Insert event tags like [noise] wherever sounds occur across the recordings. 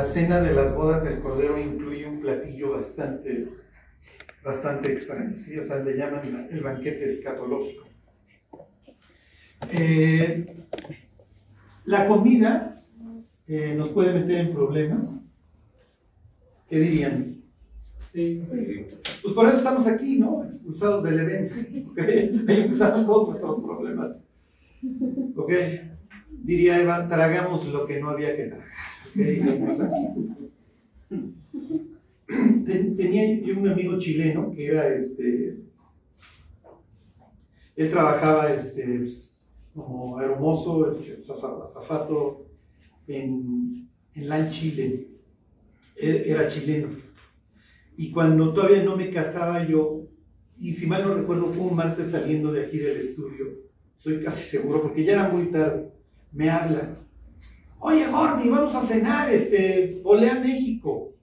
la cena de las bodas del Cordero incluye un platillo bastante, bastante extraño, ¿sí? O sea, le llaman el banquete escatológico. Eh, la comida eh, nos puede meter en problemas. ¿Qué dirían? Sí. Pues por eso estamos aquí, ¿no? Expulsados del Edén. Ahí empezaron todos nuestros problemas. ¿Ok? Diría Eva, tragamos lo que no había que tragar. Tenía yo un amigo chileno que era este. Él trabajaba este, pues, como hermoso, zafato en, en LAN Chile. Era chileno. Y cuando todavía no me casaba yo, y si mal no recuerdo, fue un martes saliendo de aquí del estudio, estoy casi seguro, porque ya era muy tarde, me habla. Oye, Gordy, vamos a cenar, este, volé a México.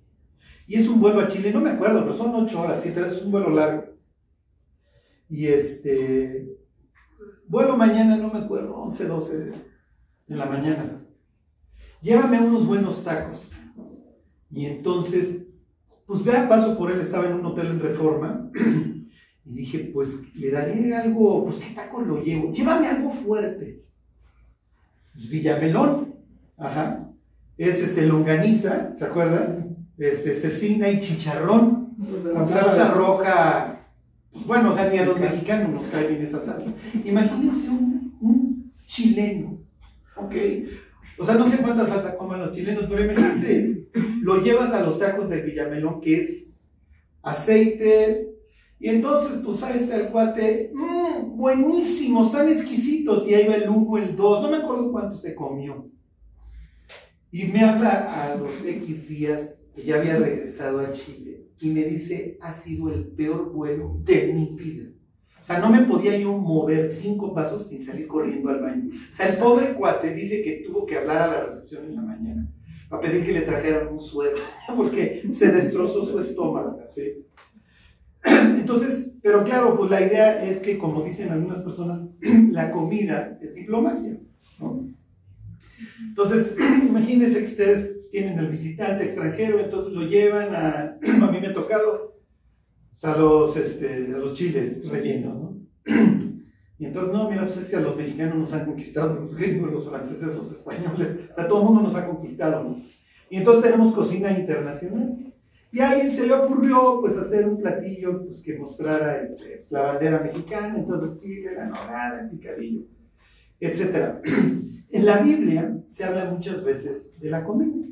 Y es un vuelo a Chile, no me acuerdo, pero son ocho horas, siete es un vuelo largo. Y este, vuelo mañana, no me acuerdo, 11, 12 de la mañana. Llévame unos buenos tacos. Y entonces pues vea, paso por él, estaba en un hotel en Reforma, y dije, pues le daré algo, pues qué taco lo llevo, llévame algo fuerte. Pues, Villamelón, ajá, es este longaniza, ¿se acuerdan? Este, cecina y chicharrón, con salsa roja, bueno, o sea, ni a los mexicanos nos cae bien esa salsa. Imagínense un, un chileno, ¿ok? O sea, no sé cuánta salsa coman los chilenos, pero imagínense, lo llevas a los tacos de Villamelón, que es aceite, y entonces pues a este al cuate, mmm, buenísimos, tan exquisitos, y ahí va el uno, el dos, no me acuerdo cuánto se comió. Y me habla a los X días, que ya había regresado a Chile, y me dice, ha sido el peor vuelo de mi vida. O sea, no me podía yo mover cinco pasos sin salir corriendo al baño. O sea, el pobre cuate dice que tuvo que hablar a la recepción en la mañana para pedir que le trajeran un suero, [laughs] porque se destrozó su estómago. [clears throat] Entonces, pero claro, pues la idea es que, como dicen algunas personas, [clears throat] la comida es diplomacia. ¿no? Entonces, [clears throat] imagínense que ustedes tienen el visitante extranjero, entonces lo llevan a, [clears throat] a mí me ha tocado, a los, este, a los chiles rellenos, ¿no? [clears throat] Y entonces, no, mira, pues es que a los mexicanos nos han conquistado, los gringos, los franceses, los españoles, o sea, todo el mundo nos ha conquistado, ¿no? Y entonces tenemos cocina internacional. Y a alguien se le ocurrió, pues, hacer un platillo, pues, que mostrara este, pues, la bandera mexicana, entonces chile, la nogada, el picadillo, etc. En la Biblia se habla muchas veces de la comida.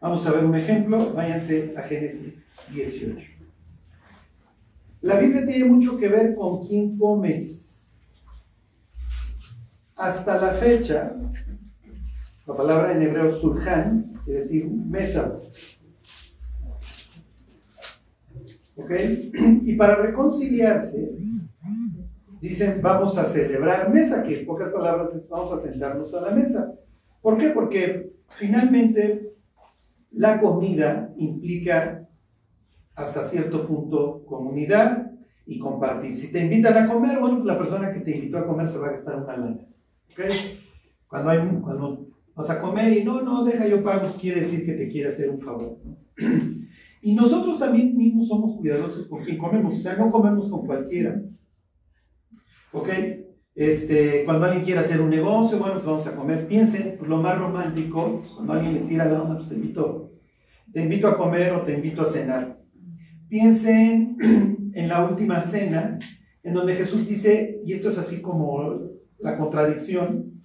Vamos a ver un ejemplo, váyanse a Génesis 18. La Biblia tiene mucho que ver con quién comes. Hasta la fecha, la palabra en hebreo surjan, quiere decir mesa. ¿Ok? Y para reconciliarse, dicen vamos a celebrar mesa, que en pocas palabras es vamos a sentarnos a la mesa. ¿Por qué? Porque finalmente la comida implica hasta cierto punto comunidad y compartir. Si te invitan a comer, bueno, pues la persona que te invitó a comer se va a gastar una lana. ¿okay? Cuando, hay, cuando vas a comer y no, no, deja yo pago, pues quiere decir que te quiere hacer un favor. [clears throat] Y nosotros también mismos somos cuidadosos con quien comemos, o sea, no comemos con cualquiera. ¿Ok? Este, cuando alguien quiere hacer un negocio, bueno, pues vamos a comer. Piensen, pues lo más romántico, cuando alguien le tira la onda, pues te invito, te invito a comer o te invito a cenar. Piensen en la última cena, en donde Jesús dice, y esto es así como la contradicción,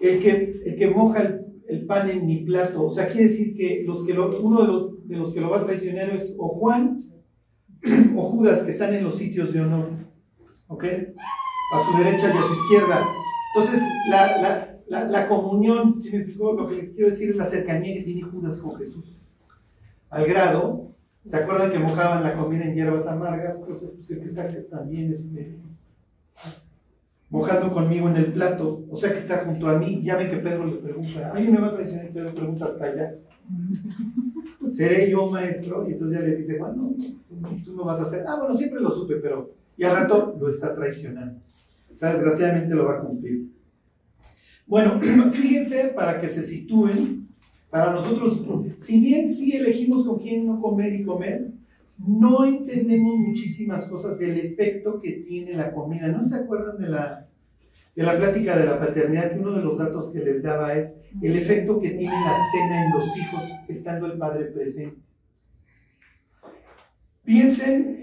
el que, el que moja el, pan en mi plato, o sea, quiere decir que los que uno de los, de los que lo va a traicionar es o Juan [clears throat] o Judas, que están en los sitios de honor, ¿ok? A su derecha y a su izquierda. Entonces, la, la, la, la comunión, si me explico, lo que les quiero decir es la cercanía que tiene Judas con Jesús. Al grado ¿Se acuerdan que mojaban la comida en hierbas amargas? Pues, pues el que está también este, mojando conmigo en el plato, o sea que está junto a mí. Ya ven que Pedro le pregunta, ¿alguien me va a traicionar? Pedro pregunta hasta allá. [laughs] ¿Seré yo maestro? Y entonces ya le dice, bueno, tú no vas a hacer. Ah, bueno, siempre lo supe, pero. Y al rato lo está traicionando. O sea, desgraciadamente lo va a cumplir. Bueno, [clears throat] fíjense para que se sitúen Para nosotros, si bien sí elegimos con quién no comer y comer, no entendemos muchísimas cosas del efecto que tiene la comida. ¿No se acuerdan de la, de la plática de la paternidad? Que uno de los datos que les daba es el efecto que tiene la cena en los hijos estando el padre presente. Piensen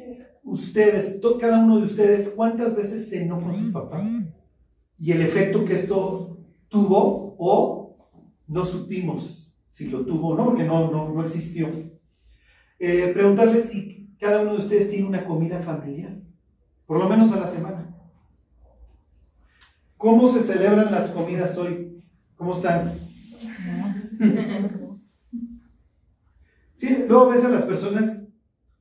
ustedes, cada uno de ustedes, cuántas veces cenó con su papá y el efecto que esto tuvo o no supimos si lo tuvo o no, porque no, no, no existió. Eh, preguntarles si cada uno de ustedes tiene una comida familiar, por lo menos a la semana. ¿Cómo se celebran las comidas hoy? ¿Cómo están? Sí, luego ves a las personas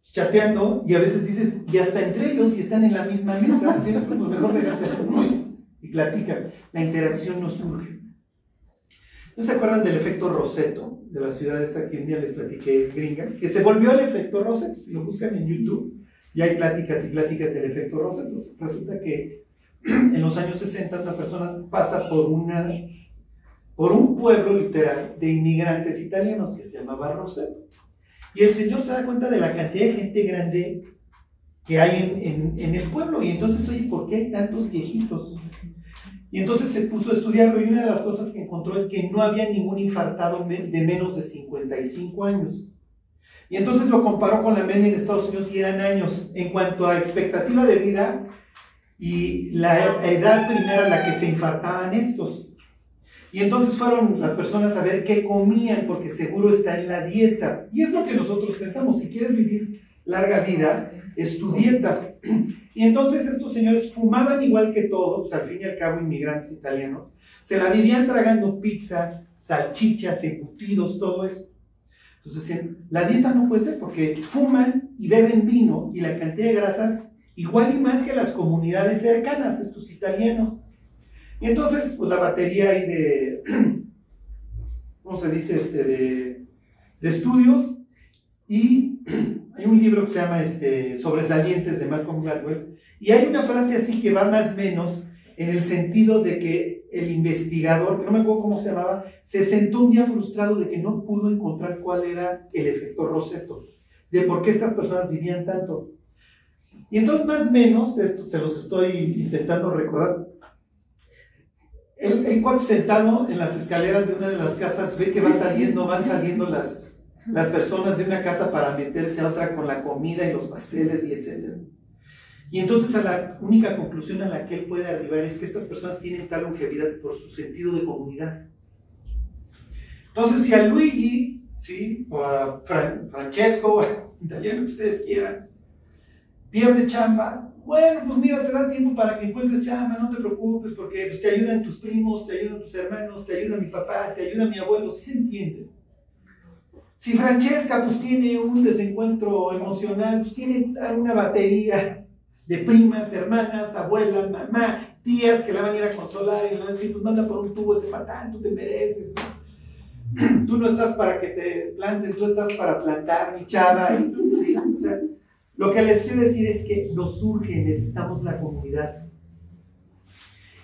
chateando y a veces dices, y hasta entre ellos, y están en la misma mesa, así es como mejor déjate y, platican. La interacción no surge. ¿No se acuerdan del efecto Roseto de la ciudad esta que un día les platiqué gringa? Que se volvió el efecto Roseto. Si lo buscan en YouTube, ya hay pláticas y pláticas del efecto Roseto. Resulta que en los años 60 una persona pasa por, una, por un pueblo literal de inmigrantes italianos que se llamaba Roseto. Y el Señor se da cuenta de la cantidad de gente grande que hay en, en, el pueblo. Y entonces, oye, ¿por qué hay tantos viejitos? Y entonces se puso a estudiarlo y una de las cosas que encontró es que no había ningún infartado de menos de 55 años. Y entonces lo comparó con la media en Estados Unidos y eran años. En cuanto a expectativa de vida y la edad primera a la que se infartaban estos. Y entonces fueron las personas a ver qué comían, porque seguro está en la dieta. Y es lo que nosotros pensamos, si quieres vivir larga vida, es tu dieta. Y entonces estos señores fumaban igual que todos, al fin y al cabo inmigrantes italianos, se la vivían tragando pizzas, salchichas, embutidos, todo eso. Entonces decían, la dieta no puede ser porque fuman y beben vino y la cantidad de grasas igual y más que las comunidades cercanas, estos italianos. Y entonces, pues la batería ahí de, [clears throat] ¿cómo se dice? Este, de, de estudios y [clears throat] hay un libro que se llama este, Sobresalientes de Malcolm Gladwell y hay una frase así que va más o menos en el sentido de que el investigador, que no me acuerdo cómo se llamaba, se sentó un día frustrado de que no pudo encontrar cuál era el efecto Roseto, de por qué estas personas vivían tanto. Y entonces más o menos, esto se los estoy intentando recordar, el cuate sentado en las escaleras de una de las casas ve que va saliendo, van saliendo las, las personas de una casa para meterse a otra con la comida y los pasteles y etc. Y entonces a la única conclusión a la que él puede arribar es que estas personas tienen tal longevidad por su sentido de comunidad. Entonces, si a Luigi, ¿sí? o a Francesco, italiano ustedes quieran, pierde chamba, bueno, pues mira, te da tiempo para que encuentres chamba, no te preocupes, porque pues, te ayudan tus primos, te ayudan tus hermanos, te ayuda mi papá, te ayuda mi abuelo, se entiende. Si Francesca pues tiene un desencuentro emocional, pues tiene una batería de primas, hermanas, abuelas, mamá, tías que la van a ir a consolar y le van a decir, pues manda por un tubo ese patán, tú te mereces, [clears throat] Tú no estás para que te planten, tú estás para plantar, mi chava. sí, o sea, lo que les quiero decir es que nos surge, necesitamos la comunidad.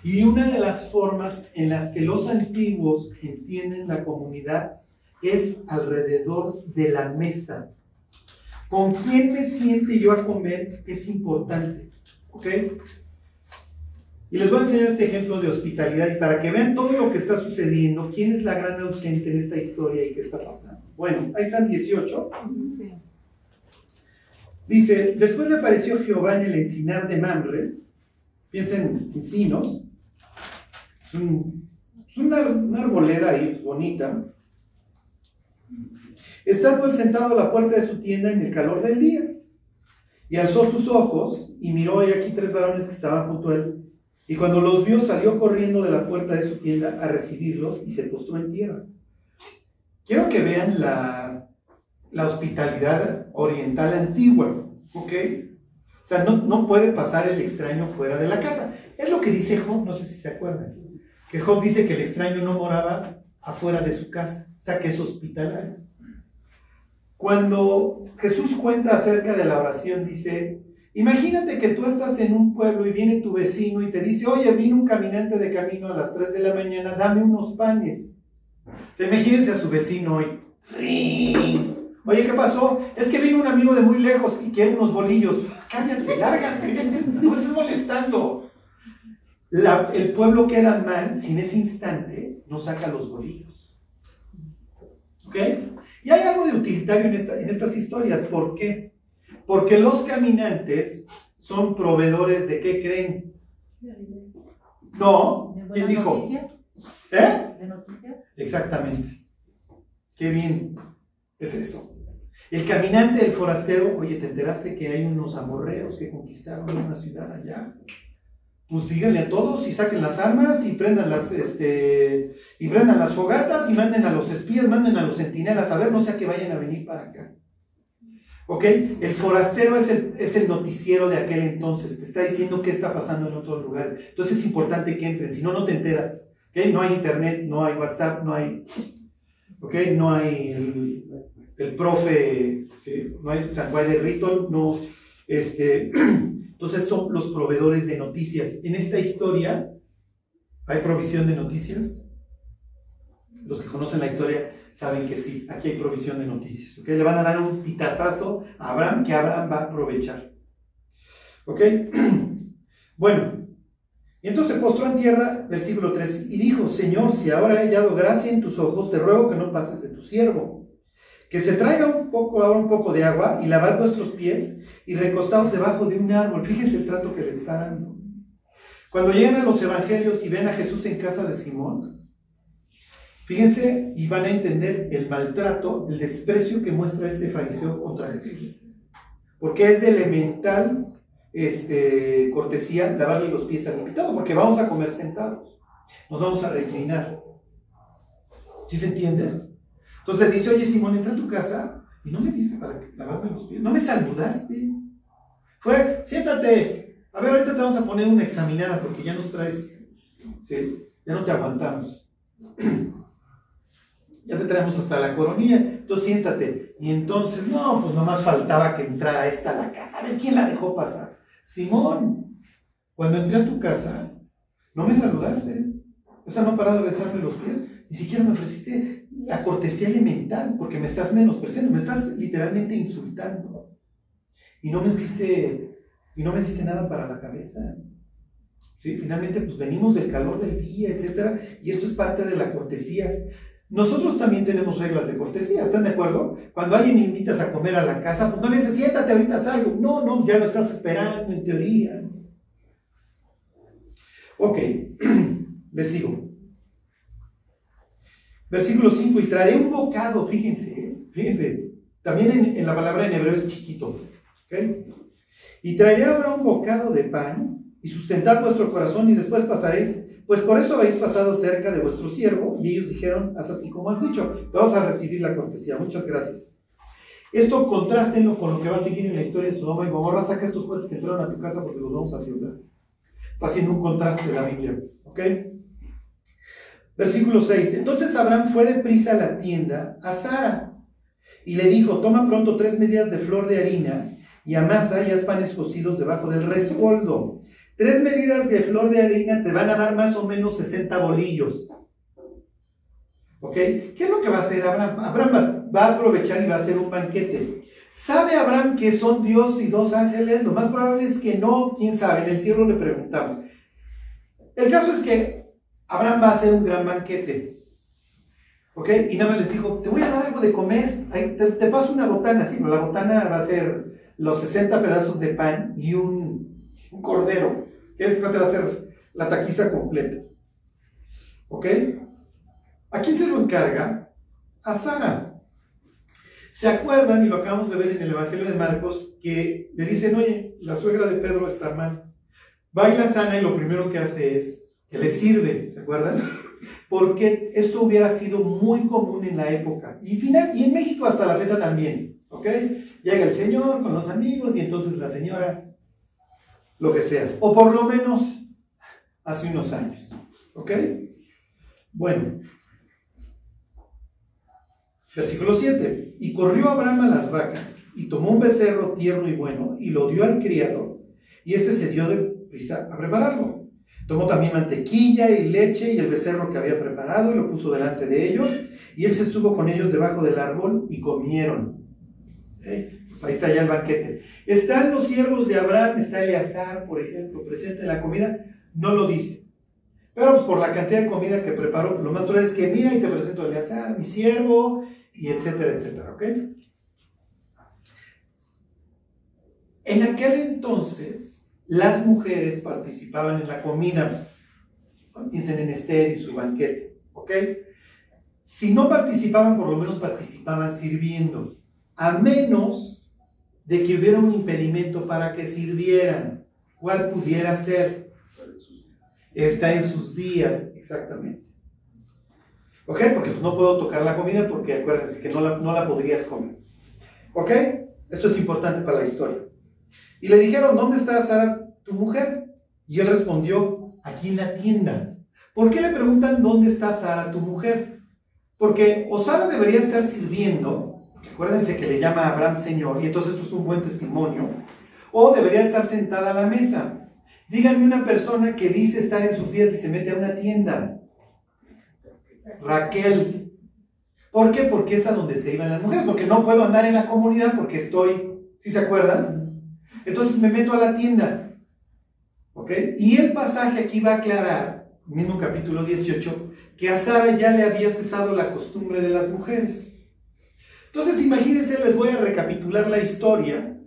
Y una de las formas en las que los antiguos entienden la comunidad es alrededor de la mesa. ¿Con quién me siente yo a comer? Es importante. ¿Ok? Y les voy a enseñar este ejemplo de hospitalidad y para que vean todo lo que está sucediendo, quién es la gran ausente en esta historia y qué está pasando. Bueno, ahí están 18. Dice, después le apareció Jehová en el encinar de Mamre, piensen en encinos, es, una, una, arboleda ahí bonita, estando él sentado a la puerta de su tienda en el calor del día, y alzó sus ojos y miró y aquí tres varones que estaban junto a él, y cuando los vio salió corriendo de la puerta de su tienda a recibirlos y se postró en tierra. Quiero que vean la, la hospitalidad oriental antigua, ¿ok? O sea, no, no puede pasar el extraño fuera de la casa. Es lo que dice Job, no sé si se acuerdan, que Job dice que el extraño no moraba afuera de su casa, o sea, que es hospitalario. Cuando Jesús cuenta acerca de la oración, dice, imagínate que tú estás en un pueblo y viene tu vecino y te dice, oye, vino un caminante de camino a las 3 de la mañana, dame unos panes. Se imagínense a su vecino hoy. Oye, ¿qué pasó? Es que vino un amigo de muy lejos y quiere unos bolillos. Cállate, lárgate, no me estés molestando. el pueblo queda mal si en ese instante no saca los bolillos. ¿Ok? Y hay algo de utilitario en, esta, en estas historias. ¿Por qué? Porque los caminantes son proveedores de qué creen. No, ¿quién dijo? ¿Eh? ¿De noticias? Exactamente. Qué bien. Es eso. El caminante, el forastero, oye, ¿te enteraste que hay unos amorreos que conquistaron una ciudad allá? Pues díganle a todos y saquen las armas y prendan las, este, y prendan las fogatas y manden a los espías, manden a los centinelas a ver, no sea que vayan a venir para acá. ¿Ok? El forastero es el, es el noticiero de aquel entonces, te está diciendo qué está pasando en otros lugares. Entonces es importante que entren, si no, no te enteras. ¿Ok? No hay internet, no hay WhatsApp, no hay, ¿ok? No hay el profe, no San Juan de Rito, no, este, [clears throat] entonces son los proveedores de noticias. En esta historia, ¿hay provisión de noticias? Los que conocen la historia saben que sí, aquí hay provisión de noticias. Le van a dar un pitazazo a Abraham que Abraham va a aprovechar. ¿Ok? [clears throat] Bueno, y entonces se postró en tierra, versículo 3, y dijo, Señor, si ahora he hallado gracia en tus ojos, te ruego que no pases de tu siervo que se traiga un poco, ahora un poco de agua y lavad vuestros pies y recostaos debajo de un árbol. Fíjense el trato que le está dando. Cuando llegan a los evangelios y ven a Jesús en casa de Simón, fíjense y van a entender el maltrato, el desprecio que muestra este fariseo contra Jesús. Porque es de elemental este, cortesía lavarle los pies al invitado, porque vamos a comer sentados, nos vamos a reclinar. ¿Sí se entiende? Entonces le dice, oye Simón, entra a tu casa y no me diste para lavarme los pies, no me saludaste. Fue, siéntate, a ver, ahorita te vamos a poner una examinada porque ya nos traes, ¿sí? ya no te aguantamos. [clears throat] ya te traemos hasta la coronilla, entonces siéntate. Y entonces, no, pues nomás faltaba que entrara esta a la casa. A ver, ¿quién la dejó pasar? Simón, cuando entré a tu casa, no me saludaste. Esta no ha parado de besarme los pies, ni siquiera me ofreciste la cortesía elemental, porque me estás menospreciando, me estás literalmente insultando. Y no me diste, y no me diste nada para la cabeza. ¿Sí? Finalmente, pues venimos del calor del día, etc. Y esto es parte de la cortesía. Nosotros también tenemos reglas de cortesía, ¿están de acuerdo? Cuando alguien invitas a comer a la casa, pues no le dices, siéntate, ahorita salgo. No, no, ya lo estás esperando en teoría. Ok, [clears throat] le sigo. Versículo 5, y traeré un bocado, fíjense, ¿eh? fíjense, también en, la palabra en hebreo es chiquito, Y traeré ahora un bocado de pan y sustentad vuestro corazón y después pasaréis, pues por eso habéis pasado cerca de vuestro siervo. Y ellos dijeron, haz así como has dicho, vamos a recibir la cortesía, muchas gracias. Esto contrástenlo con lo que va a seguir en la historia de Sodoma y Gomorra. Saca estos cuates que entraron a tu casa porque los vamos a violar. Está haciendo un contraste la Biblia. ¿Ok? Versículo 6. Entonces Abraham fue de prisa a la tienda a Sara y le dijo, toma pronto tres medidas de flor de harina y amasa y haz panes cocidos debajo del rescoldo. Tres medidas de flor de harina te van a dar más o menos 60 bolillos. ¿Ok? ¿Qué es lo que va a hacer Abraham? Abraham va a aprovechar y va a hacer un banquete. ¿Sabe Abraham que son Dios y dos ángeles? Lo más probable es que no, quién sabe, en el cielo le preguntamos. El caso es que Abraham va a hacer un gran banquete. ¿Ok? Y nada más les dijo, te voy a dar algo de comer. te, paso una botana. Sí, pero la botana va a ser los 60 pedazos de pan y un, cordero. Este va a ser la taquiza completa. ¿Ok? ¿A quién se lo encarga? A Sara. ¿Se acuerdan, y lo acabamos de ver en el Evangelio de Marcos, que le dicen, oye, la suegra de Pedro está mal? Baila sana y lo primero que hace es que le sirve, ¿se acuerdan? [laughs] Porque esto hubiera sido muy común en la época. Y, final, y en México hasta la fecha también, ¿ok? Llega el señor con los amigos y entonces la señora, lo que sea. O por lo menos hace unos años, ¿ok? Bueno. Versículo 7. Y corrió Abraham a las vacas y tomó un becerro tierno y bueno y lo dio al criado y este se dio de prisa a prepararlo. Tomó también mantequilla y leche y el becerro que había preparado y lo puso delante de ellos. Y él se estuvo con ellos debajo del árbol y comieron. Pues ahí está ya el banquete. Están los siervos de Abraham, está Eleazar, por ejemplo, presente en la comida. No lo dice. Pero pues por la cantidad de comida que preparó, lo más probable es que mira y te presento a Eleazar, mi siervo, y etcétera, etcétera. ¿Ok? En aquel entonces, las mujeres participaban en la comida. Piensen en Esther y su banquete. ¿Ok? Si no participaban, por lo menos participaban sirviendo. A menos de que hubiera un impedimento para que sirvieran. ¿Cuál pudiera ser? Está en sus días, exactamente. ¿Ok? Porque no puedo tocar la comida porque acuérdense que no la, no la podrías comer. ¿Ok? Esto es importante para la historia. Y le dijeron, ¿dónde está Sara, tu mujer? Y él respondió, aquí en la tienda. ¿Por qué le preguntan dónde está Sara, tu mujer? Porque o Sara debería estar sirviendo, acuérdense que le llama a Abraham Señor, y entonces esto es un buen testimonio, o debería estar sentada a la mesa. Díganme una persona que dice estar en sus días y se mete a una tienda. Raquel. ¿Por qué? Porque es a donde se iban las mujeres, porque no puedo andar en la comunidad porque estoy, ¿sí se acuerdan? Entonces me meto a la tienda. ¿Ok? Y el pasaje aquí va a aclarar, mismo capítulo 18, que a Sara ya le había cesado la costumbre de las mujeres. Entonces imagínense, les voy a recapitular la historia.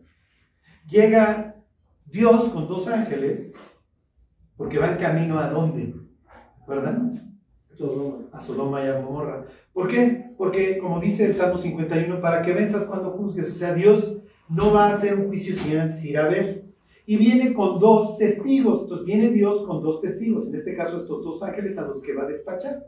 Llega Dios con dos ángeles, porque van camino a dónde, ¿verdad? A Sodoma y a Gomorra. ¿Por qué? Porque, como dice el Salmo 51, para que venzas cuando juzgues. O sea, Dios no va a hacer un juicio sin antes ir a ver. Y viene con dos testigos. Entonces viene Dios con dos testigos. En este caso, estos dos ángeles a los que va a despachar.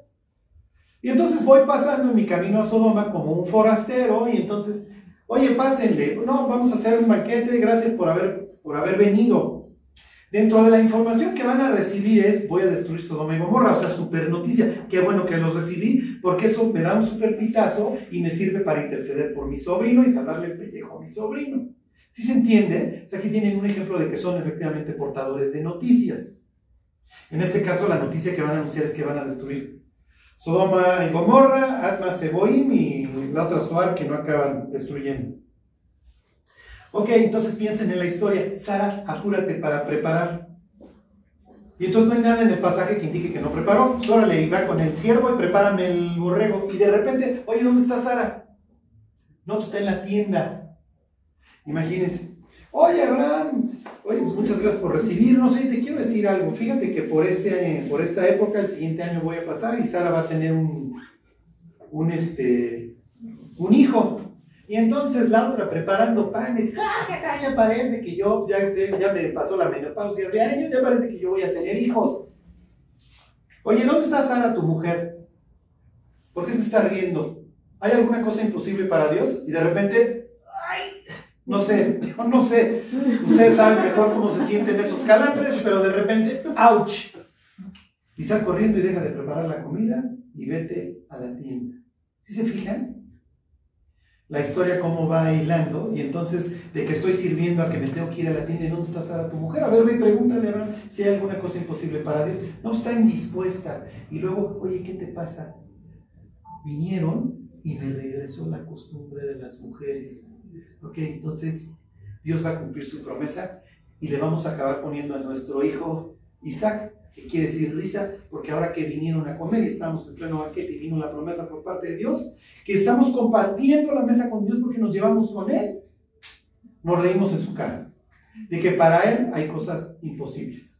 Y entonces voy pasando en mi camino a Sodoma como un forastero. Y entonces, oye, pásenle. No, vamos a hacer un banquete. Gracias por haber, por haber venido. Dentro de la información que van a recibir es, voy a destruir Sodoma y Gomorra, o sea, super noticia. Qué bueno que los recibí, porque eso me da un super pitazo y me sirve para interceder por mi sobrino y salvarle el pellejo a mi sobrino. ¿Sí se entiende? O sea, aquí tienen un ejemplo de que son efectivamente portadores de noticias. En este caso, la noticia que van a anunciar es que van a destruir Sodoma y Gomorra, Atma, Seboim y la otra Soar que no acaban destruyendo. Ok, entonces piensen en la historia. Sara, apúrate para preparar. Y entonces no hay nada en el pasaje que indique que no preparó. Órale, iba con el siervo y prepárame el borrego. Y de repente, oye, ¿dónde está Sara? No, pues está en la tienda. Imagínense. Oye, Abraham, oye, pues muchas gracias por recibirnos. Oye, te quiero decir algo. Fíjate que por, este, por esta época, el siguiente año voy a pasar y Sara va a tener un, un, este, un hijo. Y entonces la otra preparando panes, ¡Ja, ya parece que yo, ya, ya me pasó la menopausia de años, ya parece que yo voy a tener hijos. Oye, ¿dónde está Sara, tu mujer? ¿Por qué se está riendo? ¿Hay alguna cosa imposible para Dios? Y de repente, ¡ay! No sé, no sé. Ustedes saben mejor cómo se sienten esos calambres, pero de repente, ¡ouch! Y sal corriendo y deja de preparar la comida y vete a la tienda. ¿Sí se fijan? La historia cómo va hilando, y entonces de que estoy sirviendo a que me tengo que ir a la tienda, ¿y dónde está Sara tu mujer? A ver, ve, pregúntale a si hay alguna cosa imposible para Dios. No, está indispuesta. Y luego, oye, ¿qué te pasa? Vinieron y me regresó la costumbre de las mujeres. Ok, entonces Dios va a cumplir su promesa y le vamos a acabar poniendo a nuestro hijo Isaac que quiere decir risa, porque ahora que vinieron a comer y estamos en pleno banquete y vino la promesa por parte de Dios, que estamos compartiendo la mesa con Dios porque nos llevamos con Él, nos reímos en su cara, de que para Él hay cosas imposibles.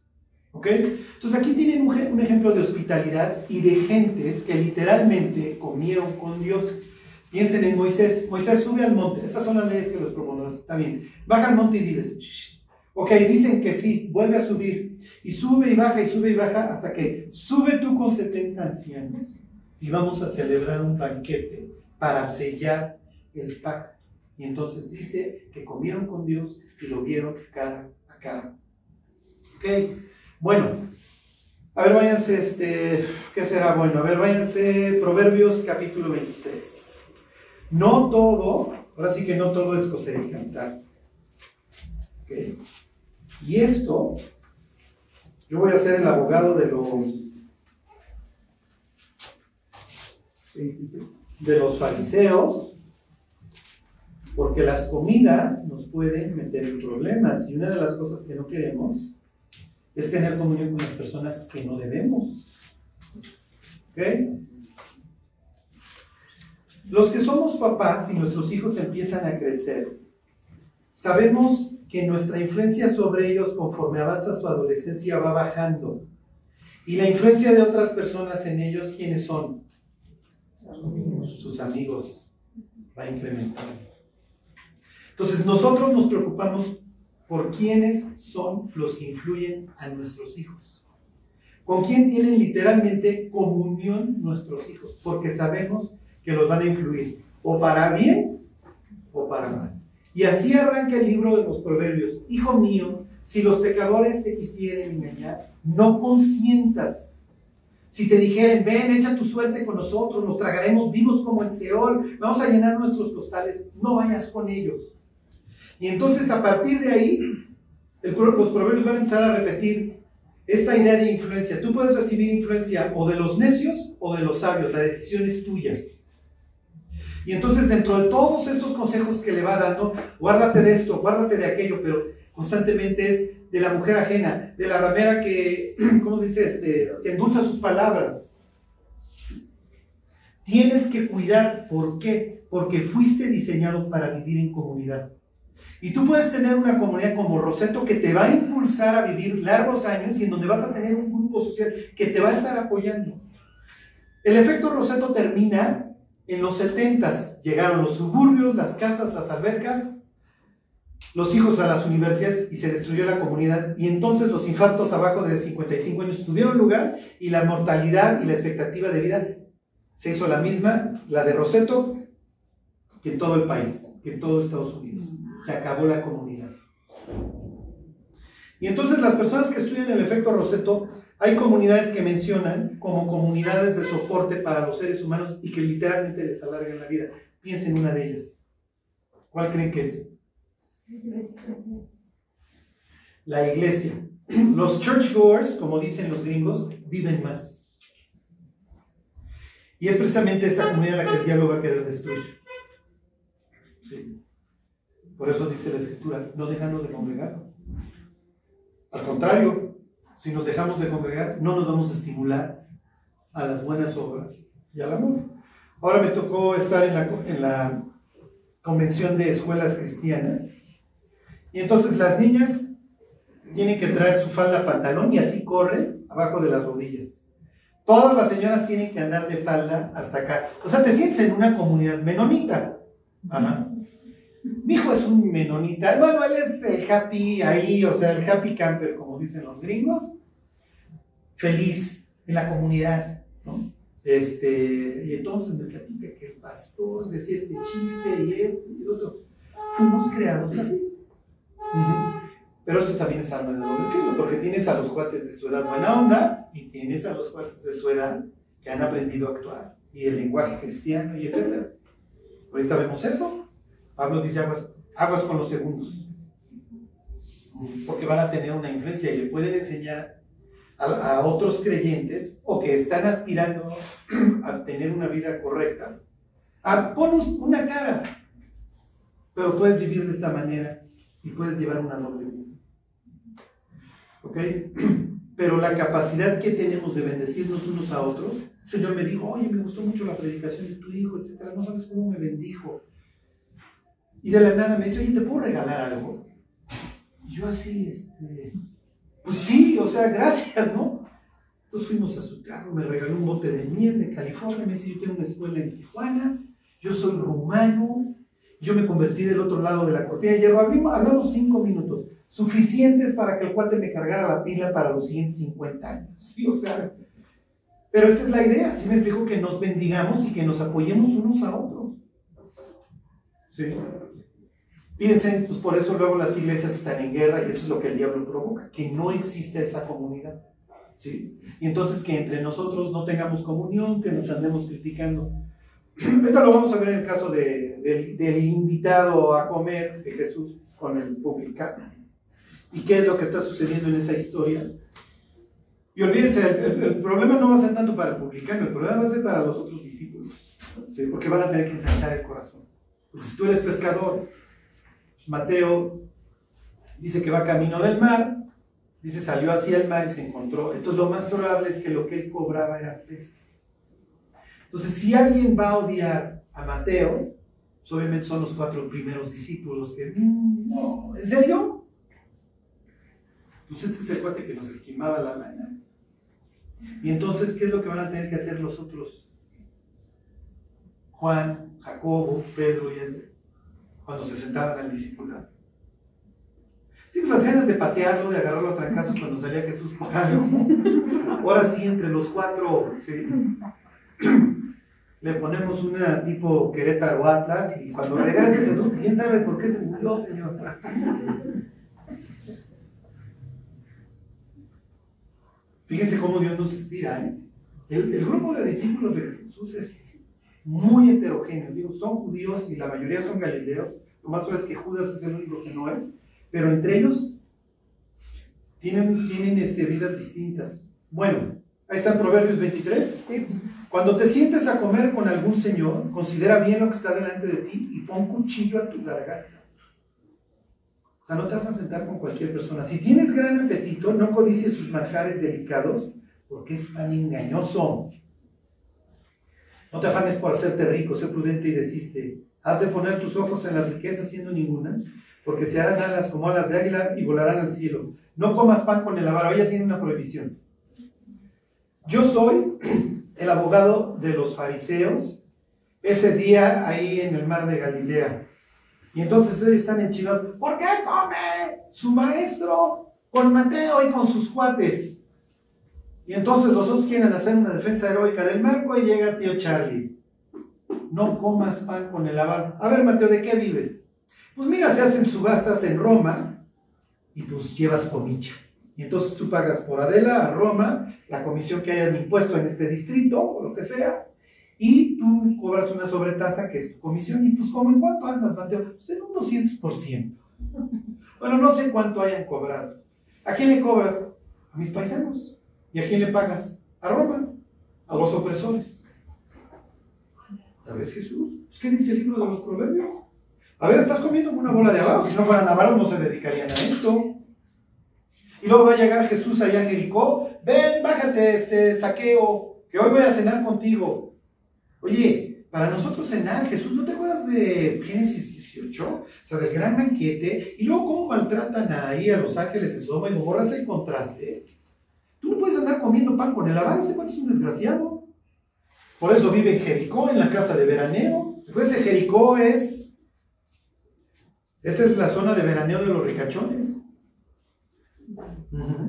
¿Ok? Entonces aquí tienen un, un ejemplo de hospitalidad y de gentes que literalmente comieron con Dios. Piensen en Moisés. Moisés sube al monte. Estas son las leyes que los proponemos. Está bien. Baja al monte y diles, Ok, dicen que sí, vuelve a subir. Y sube y baja y sube y baja hasta que sube tú con 70 ancianos y vamos a celebrar un banquete para sellar el pacto. Y entonces dice que comieron con Dios y lo vieron cara a cara. Ok, bueno, a ver, váyanse, este, ¿qué será bueno? A ver, váyanse, Proverbios capítulo 23. No todo, ahora sí que no todo es coser y cantar. Okay. Y esto Yo voy a ser el abogado de los de los fariseos, porque las comidas nos pueden meter en problemas y una de las cosas que no queremos es tener comunión con las personas que no debemos. ¿Ok? Los que somos papás y nuestros hijos empiezan a crecer, sabemos que nuestra influencia sobre ellos conforme avanza su adolescencia va bajando. Y la influencia de otras personas en ellos, ¿quiénes son? Sus amigos. Va incrementando. Entonces nosotros nos preocupamos por quiénes son los que influyen a nuestros hijos. ¿Con quién tienen literalmente comunión nuestros hijos? Porque sabemos que los van a influir o para bien o para mal. Y así arranca el libro de los proverbios. Hijo mío, si los pecadores te quisieren engañar, no consientas. Si te dijeren, ven, echa tu suerte con nosotros, nos tragaremos vivos como el Seol, vamos a llenar nuestros costales, no vayas con ellos. Y entonces a partir de ahí, los proverbios van a empezar a repetir esta idea de influencia. Tú puedes recibir influencia o de los necios o de los sabios, la decisión es tuya. Y entonces dentro de todos estos consejos que le va dando, guárdate de esto, guárdate de aquello, pero constantemente es de la mujer ajena, de la ramera que, [clears throat] ¿cómo dice? Este, que endulza sus palabras. Tienes que cuidar, ¿por qué? Porque fuiste diseñado para vivir en comunidad. Y tú puedes tener una comunidad como Roseto que te va a impulsar a vivir largos años y en donde vas a tener un grupo social que te va a estar apoyando. El efecto Roseto termina en los 70 llegaron los suburbios, las casas, las albercas, los hijos a las universidades y se destruyó la comunidad. Y entonces los infartos abajo de 55 años tuvieron lugar y la mortalidad y la expectativa de vida se hizo la misma, la de Roseto, que en todo el país, que en todo Estados Unidos. Se acabó la comunidad. Y entonces las personas que estudian el efecto Roseto hay comunidades que mencionan como comunidades de soporte para los seres humanos y que literalmente les alargan la vida. Piensen en una de ellas. ¿Cuál creen que es? La iglesia. Los churchgoers, como dicen los gringos, viven más. Y es precisamente esta comunidad la que el diablo va a querer destruir. Por eso dice la escritura, no dejando de congregar. Al contrario, si nos dejamos de congregar, no nos vamos a estimular a las buenas obras y al amor. Ahora me tocó estar en la, en la convención de escuelas cristianas y entonces las niñas tienen que traer su falda pantalón y así corren abajo de las rodillas. Todas las señoras tienen que andar de falda hasta acá. O sea, te sientes en una comunidad menonita. Ajá. Mi hijo es un menonita. Bueno, él es el happy ahí, o sea, el happy camper, como dicen los gringos feliz en la comunidad, ¿no? Este, y entonces me platica que el pastor decía este chiste y este y otro. Fuimos creados así. Pero eso también es arma de doble filo, porque tienes a los cuates de su edad buena onda y tienes a los cuates de su edad que han aprendido a actuar y el lenguaje cristiano y etc. Ahorita vemos eso. Pablo dice aguas, aguas con los segundos, porque van a tener una influencia y le pueden enseñar a, otros creyentes o que están aspirando a tener una vida correcta, a, pon una cara, pero puedes vivir de esta manera y puedes llevar una doble vida. ¿Ok? [clears throat] Pero la capacidad que tenemos de bendecirnos unos a otros, el Señor me dijo, oye, me gustó mucho la predicación de tu hijo, etcétera, no sabes cómo me bendijo. Y de la nada me dice, oye, ¿te puedo regalar algo? Y yo así, este, pues sí, o sea, gracias, ¿no? Entonces fuimos a su carro, me regaló un bote de miel de California, me dice, yo tengo una escuela en Tijuana, yo soy rumano, yo me convertí del otro lado de la cortina de hierro, hablamos cinco minutos, suficientes para que el cuate me cargara la pila para los siguientes 50 años, [laughs] ¿sí? O sea, pero esta es la idea, sí me explico que nos bendigamos y que nos apoyemos unos a otros. ¿Sí? Fíjense, pues por eso luego las iglesias están en guerra y eso es lo que el diablo provoca, que no existe esa comunidad. ¿sí? Y entonces que entre nosotros no tengamos comunión, que nos andemos criticando. Ahorita lo vamos a ver en el caso de, del invitado a comer de Jesús con el publicano. ¿Y qué es lo que está sucediendo en esa historia? Y olvídense, el, problema no va a ser tanto para el publicano, el problema va a ser para los otros discípulos, porque van a tener que ensanchar el corazón. Porque si tú eres pescador, Mateo dice que va camino del mar, dice salió hacia el mar y se encontró. Entonces lo más probable es que lo que él cobraba era peces. Entonces si alguien va a odiar a Mateo, pues obviamente son los cuatro primeros discípulos que, mm, no, ¿en serio? Pues este es el cuate que nos esquimaba la mañana. Y entonces, ¿qué es lo que van a tener que hacer los otros? Juan, Jacobo, Pedro y Andrés, cuando se sentaban al discipulado. Sí, pues las ganas de patearlo, de agarrarlo a trancazos cuando salía Jesús por algo. [laughs] Ahora sí, entre los cuatro, le ponemos una tipo Querétaro Atlas y cuando regrese Jesús, ¿quién sabe por qué se murió, Señor? Fíjense cómo Dios nos estira. ¿eh? El, grupo de discípulos de Jesús es muy heterogéneo. Digo, son judíos y la mayoría son galileos. Lo más es que Judas es el único que no es. Pero entre ellos tienen, tienen este, vidas distintas. Bueno, ahí está Proverbios 23. Cuando te sientes a comer con algún señor, considera bien lo que está delante de ti y pon cuchillo a tu garganta. O sea, no te vas a sentar con cualquier persona. Si tienes gran apetito, no codicies sus manjares delicados, porque es pan engañoso. No te afanes por hacerte rico, sé prudente y desiste. Has de poner tus ojos en las riquezas siendo ningunas, porque se harán alas como alas de águila y volarán al cielo. No comas pan con el avaro, ella tiene una prohibición. Yo soy [clears throat] el abogado de los fariseos ese día ahí en el mar de Galilea. Y entonces ellos están enchilados. ¿Por qué come su maestro con Mateo y con sus cuates? Y entonces los otros quieren hacer una defensa heroica del marco y llega tío Charlie. No comas pan con el avaro. A ver, Mateo, ¿de qué vives? Pues mira, se hacen subastas en Roma y pues llevas comicha. Y entonces tú pagas por Adela a Roma la comisión que hayan impuesto en este distrito o lo que sea y tú cobras una sobretasa que es tu comisión, y pues ¿cómo en cuánto andas, Mateo? Pues en un 200%. Bueno, no sé cuánto hayan cobrado. ¿A quién le cobras? A mis paisanos. ¿Y a quién le pagas? A Roma, a los opresores. ¿A ver, Jesús? Pues, ¿Qué dice el libro de los proverbios? A ver, estás comiendo una bola de avaros. Si no fueran avaros, no se dedicarían a esto. Y luego va a llegar Jesús allá a Jericó. Ven, bájate, este saqueo, que hoy voy a cenar contigo. Oye, para nosotros cenar, Jesús, ¿no te acuerdas de Génesis 18? O sea, del gran banquete. Y luego cómo maltratan ahí a los ángeles de Soma y borras el contraste. Puedes andar comiendo pan con el avaro, este cuánto es un desgraciado. Por eso vive en Jericó, en la casa de veraneo. Después de Jericó es... Esa es la zona de veraneo de los ricachones.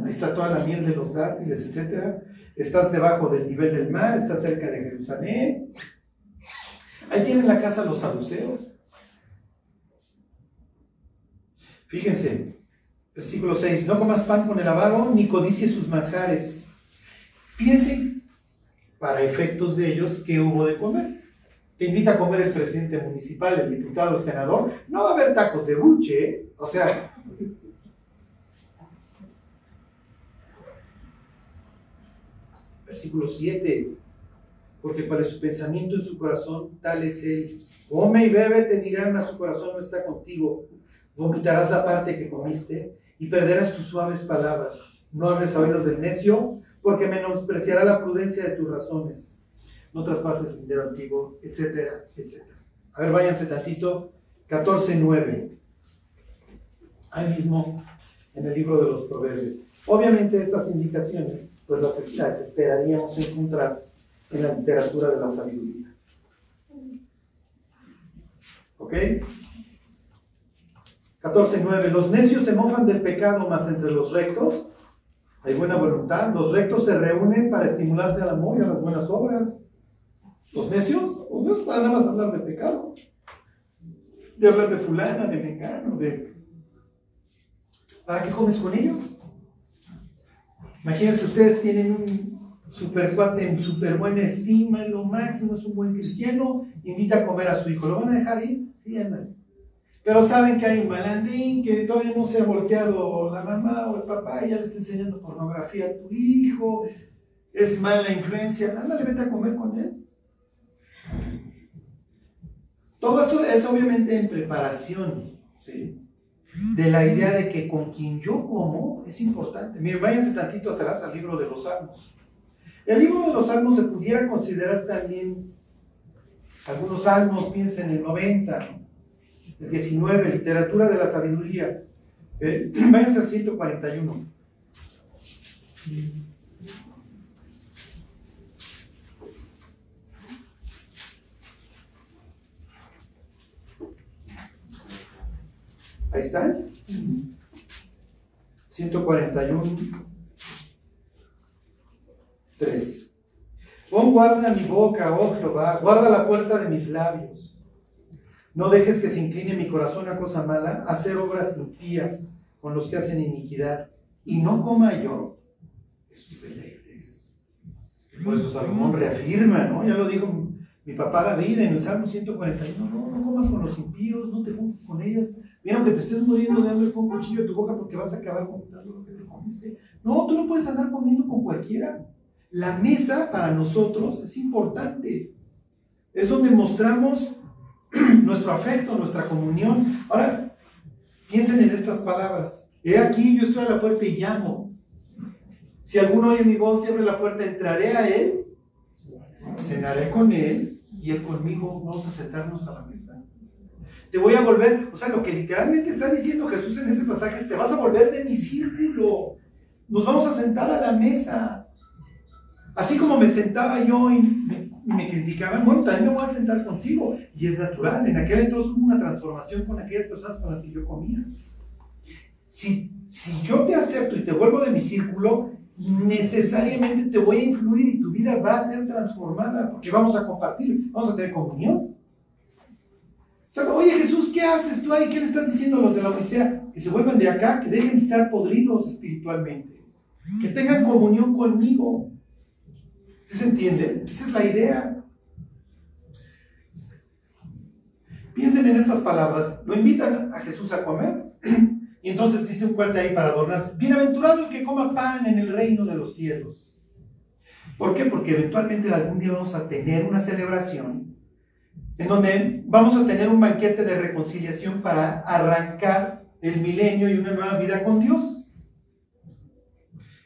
Ahí está toda la miel de los dátiles, etc. Estás debajo del nivel del mar, estás cerca de Jerusalén. Ahí tienen la casa los saduceos. Fíjense, versículo 6, no comas pan con el avaro, ni codicies sus manjares. Piensen, para efectos de ellos, qué hubo de comer. Te invita a comer el presidente municipal, el diputado, el senador. No va a haber tacos de buche, ¿eh? o sea, versículo 7, porque cuál es su pensamiento en su corazón, tal es él. Come y bebe, te dirán a su corazón no está contigo. Vomitarás la parte que comiste y perderás tus suaves palabras. No hables oídos del necio, porque menospreciará la prudencia de tus razones. No traspases el dinero antiguo, etcétera, etcétera. A ver, váyanse tantito. 14.9. Ahí mismo en el libro de los Proverbios. Obviamente estas indicaciones pues las, esperaríamos encontrar en la literatura de la sabiduría. ¿Ok? 14.9. Los necios se mofan del pecado, más entre los rectos hay buena voluntad. Los rectos se reúnen para estimularse al amor y a las buenas obras. Los necios, para nada más hablar de pecado. De hablar de fulana, de mengano, de... ¿Para qué comes con ellos? Imagínense, ustedes tienen un super cuate en super buena estima, lo máximo, es un buen cristiano, invita a comer a su hijo. ¿Lo van a dejar ir? Sí, andan. Pero saben que hay un malandín que todavía no se ha volteado la mamá o el papá y ya le está enseñando pornografía a tu hijo, es mala influencia, ándale, vete a comer con él. Todo esto es obviamente en preparación, ¿sí? De la idea de que con quien yo como es importante. Miren, váyanse tantito atrás al libro de los Salmos. El libro de los Salmos se pudiera considerar también, algunos salmos, piensen en el 90, el 19, literatura de la sabiduría. Eh, [clears throat] váyanse al 141. Ahí están. 141. 3. Pon guarda mi boca, oh Jehová, guarda la puerta de mis labios. No dejes que se incline mi corazón a cosa mala, a hacer obras impías con los que hacen iniquidad, y no coma yo sus deleites. Por eso Salomón reafirma, ¿no? Ya lo dijo mi papá David en el Salmo 141, no, no comas con los impíos, no te juntes con ellas, Mira, aunque te estés muriendo de hambre, pon un cuchillo en tu boca porque vas a acabar contando lo que te comiste. No, tú no puedes andar comiendo con cualquiera. La mesa para nosotros es importante. Es donde mostramos [clears throat] nuestro afecto, nuestra comunión. Ahora, piensen en estas palabras. He aquí, yo estoy a la puerta y llamo. Si alguno oye mi voz y abre la puerta, entraré a él, cenaré con él y él conmigo. Vamos a sentarnos a la mesa te voy a volver, o sea, lo que literalmente está diciendo Jesús en ese pasaje es, te vas a volver de mi círculo, nos vamos a sentar a la mesa. Así como me sentaba yo y me, criticaban, bueno, también me voy a sentar contigo. Y es natural, en aquel entonces hubo una transformación con aquellas personas con las que yo comía. Si, si yo te acepto y te vuelvo de mi círculo, necesariamente te voy a influir y tu vida va a ser transformada porque vamos a compartir, vamos a tener comunión oye Jesús, ¿qué haces tú ahí? ¿Qué le estás diciendo a los de la Odisea? Que se vuelvan de acá, que dejen de estar podridos espiritualmente, que tengan comunión conmigo. ¿Sí se entiende? Esa es la idea. Piensen en estas palabras. Lo invitan a Jesús a comer. [clears throat] Y entonces dice un cuate ahí para adornarse. Bienaventurado el que coma pan en el reino de los cielos. ¿Por qué? Porque eventualmente algún día vamos a tener una celebración en donde vamos a tener un banquete de reconciliación para arrancar el milenio y una nueva vida con Dios.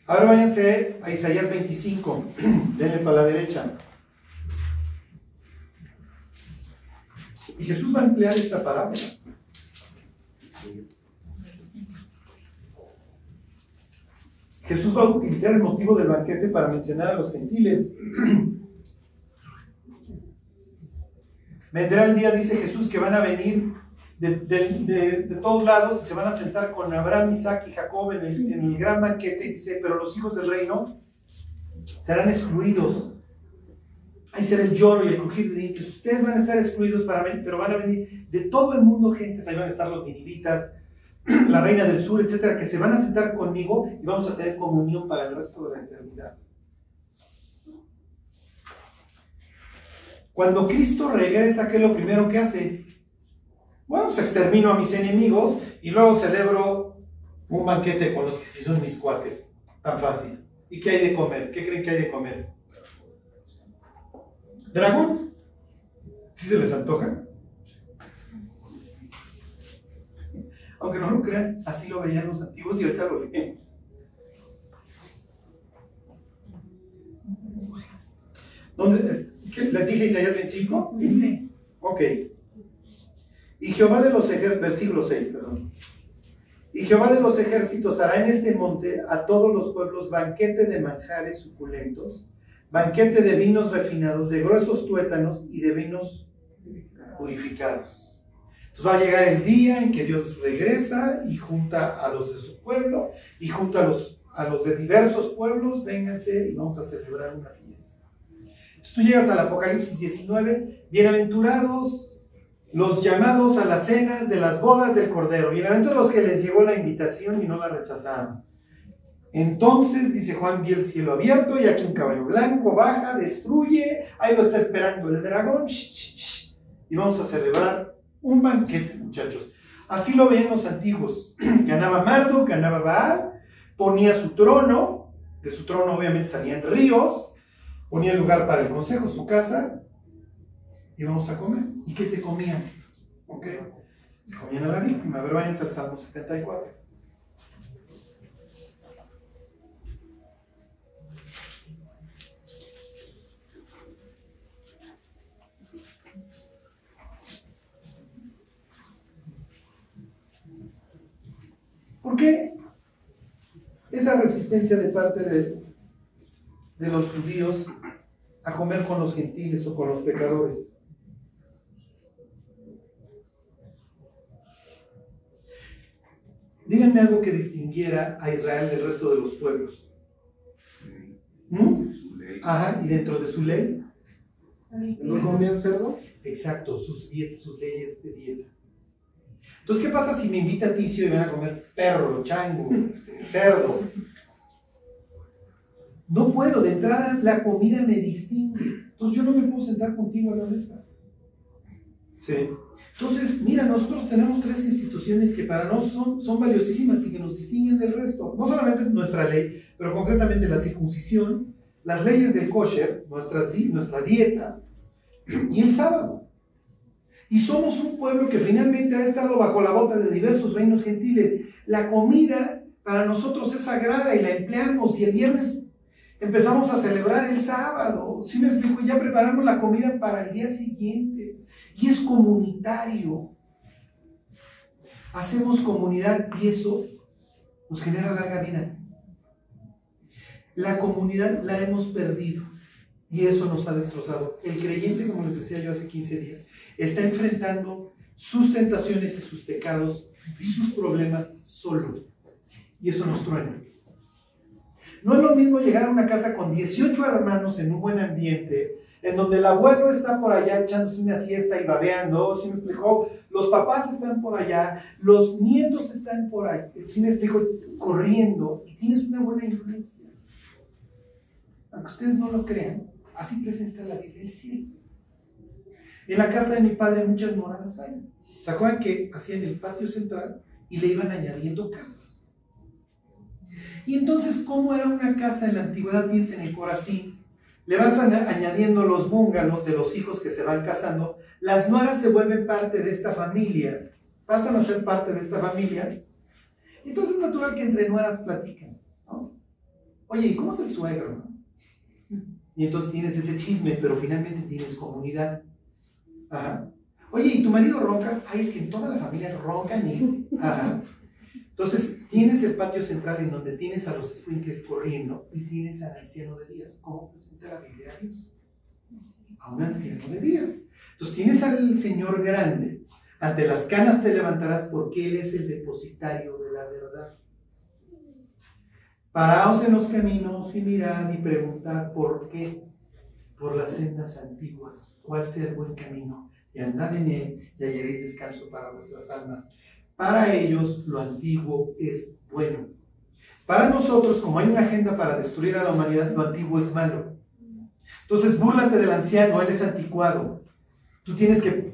Ahora váyanse a Isaías 25, [clears throat] denle para la derecha. Y Jesús va a emplear esta parábola. Jesús va a utilizar el motivo del banquete para mencionar a los gentiles. [clears throat] Vendrá el día, dice Jesús, que van a venir de, todos lados y se van a sentar con Abraham, Isaac y Jacob en el, gran banquete. Dice, pero los hijos del reino serán excluidos. Ahí será el lloro y el crujir de dientes. Ustedes van a estar excluidos para venir, pero van a venir de todo el mundo gentes. Ahí van a estar los ninivitas, [clears throat] la reina del sur, etcétera, que se van a sentar conmigo y vamos a tener comunión para el resto de la eternidad. Cuando Cristo regresa, ¿qué es lo primero que hace? Bueno, pues extermino a mis enemigos y luego celebro un banquete con los que sí son mis cuates. Tan fácil. ¿Y qué hay de comer? ¿Qué creen que hay de comer? ¿Dragón? ¿Sí se les antoja? Aunque no lo crean, así lo veían los antiguos y ahorita lo leen. ¿Dónde, ¿Les dije Isaías 25? Sí. Ok. Y Jehová de los ejércitos, versículo 6, perdón. Y Jehová de los ejércitos hará en este monte a todos los pueblos banquete de manjares suculentos, banquete de vinos refinados, de gruesos tuétanos y de vinos purificados. Entonces va a llegar el día en que Dios regresa y junta a los de su pueblo y junta a los, a los de diversos pueblos, vénganse y vamos a celebrar una fiesta. Entonces tú llegas al Apocalipsis 19, bienaventurados los llamados a las cenas de las bodas del Cordero, bienaventurados los que les llegó la invitación y no la rechazaron. Entonces, dice Juan, vi el cielo abierto y aquí un caballo blanco baja, destruye, ahí lo está esperando el dragón, y vamos a celebrar un banquete, muchachos. Así lo ven los antiguos. [clears throat] ganaba Marduk, ganaba Baal, ponía su trono, de su trono obviamente salían ríos, ponía lugar para el consejo, su casa, y vamos a comer. ¿Y qué se comían? ¿Ok? Se comían a la víctima. A ver, váyanse al Salmo 74. ¿Por qué esa resistencia de parte de, de los judíos a comer con los gentiles o con los pecadores? Díganme algo que distinguiera a Israel del resto de los pueblos. ¿Mm? Ajá, y dentro de su ley. ¿No comían cerdo? Exacto, sus, sus leyes de dieta. Entonces, ¿qué pasa si me invita a Ticio y van a comer perro, chango, cerdo? No puedo, de entrada la comida me distingue. Entonces yo no me puedo sentar contigo a la mesa. Sí. Entonces, mira, nosotros tenemos tres instituciones que para nosotros son, son valiosísimas y que nos distinguen del resto. No solamente nuestra ley, pero concretamente la circuncisión, las leyes del kosher, nuestras, nuestra dieta y el sábado. Y somos un pueblo que finalmente ha estado bajo la bota de diversos reinos gentiles. La comida para nosotros es sagrada y la empleamos y el viernes empezamos a celebrar el sábado. ¿Sí me explico? Ya preparamos la comida para el día siguiente. Y es comunitario. Hacemos comunidad y eso nos genera larga vida. La comunidad la hemos perdido y eso nos ha destrozado. El creyente, como les decía yo hace 15 días, está enfrentando sus tentaciones y sus pecados y sus problemas solo. Y eso nos truena. No es lo mismo llegar a una casa con 18 hermanos en un buen ambiente, en donde el abuelo está por allá echándose una siesta y babeando, ¿sí me explicó? Los papás están por allá, los nietos están por ahí, ¿sí me explico? Corriendo y tienes una buena influencia. Aunque ustedes no lo crean, así presenta la Biblia el cielo. En la casa de mi padre muchas moradas hay. ¿Se acuerdan que hacían el patio central y le iban añadiendo casas? Y entonces, ¿cómo era una casa en la antigüedad? Piensen en Corazín. Le vas añadiendo los búngalos de los hijos que se van casando. Las nueras se vuelven parte de esta familia. Pasan a ser parte de esta familia. Entonces es natural que entre nueras platiquen. Oye, ¿y cómo es el suegro? Y entonces tienes ese chisme, pero finalmente tienes comunidad. Ajá. Oye, ¿y tu marido ronca? Ay, es que en toda la familia roncan y... Ajá. Entonces, tienes el patio central en donde tienes a los squinkles corriendo y tienes al anciano de días. ¿Cómo presenta la Biblia a Dios? A un anciano de días. Entonces, tienes al Señor grande. Ante las canas te levantarás porque Él es el depositario de la verdad. Paraos en los caminos y mirad y preguntad por qué por las sendas antiguas, cuál sea el buen camino, y andad en él y hallaréis descanso para vuestras almas. Para ellos lo antiguo es bueno. Para nosotros, como hay una agenda para destruir a la humanidad, lo antiguo es malo. Entonces, búrlate del anciano, él es anticuado. Tú tienes que,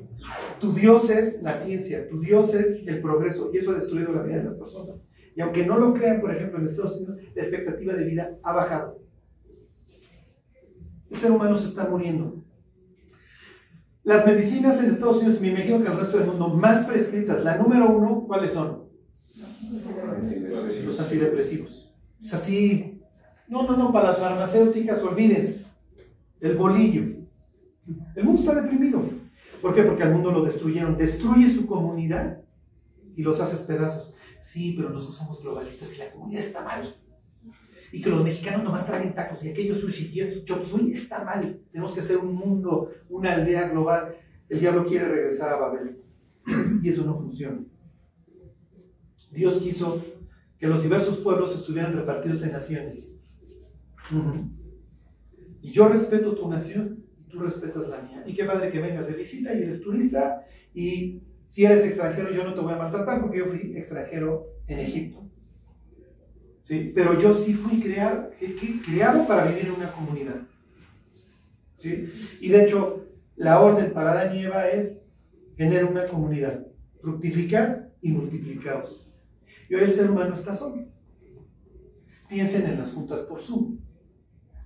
tu Dios es la ciencia, tu Dios es el progreso, y eso ha destruido la vida de las personas. Y aunque no lo crean, por ejemplo, en Estados Unidos, la expectativa de vida ha bajado. El ser humano se está muriendo. Las medicinas en Estados Unidos, me imagino que el resto del mundo, más prescritas, la número uno, ¿cuáles son? Los antidepresivos. Es así. No, no, no, para las farmacéuticas, olvídense. El bolillo. El mundo está deprimido. ¿Por qué? Porque al mundo lo destruyeron. Destruye su comunidad y los haces pedazos. Sí, pero nosotros somos globalistas y la comunidad está mal y que los mexicanos nomás traen tacos y aquellos sushi y estos chop suey, está mal. Tenemos que hacer un mundo, una aldea global. El diablo quiere regresar a Babel [clears throat] y eso no funciona. Dios quiso que los diversos pueblos estuvieran repartidos en naciones. Y yo respeto tu nación y tú respetas la mía. Y qué padre que vengas de visita y eres turista y si eres extranjero yo no te voy a maltratar porque yo fui extranjero en Egipto. ¿Sí? Pero yo sí fui creado, creado para vivir en una comunidad. ¿sí? Y de hecho, la orden para Adán y Eva es tener una comunidad, fructificar y multiplicaos. Y hoy el ser humano está solo. Piensen en las juntas por Zoom.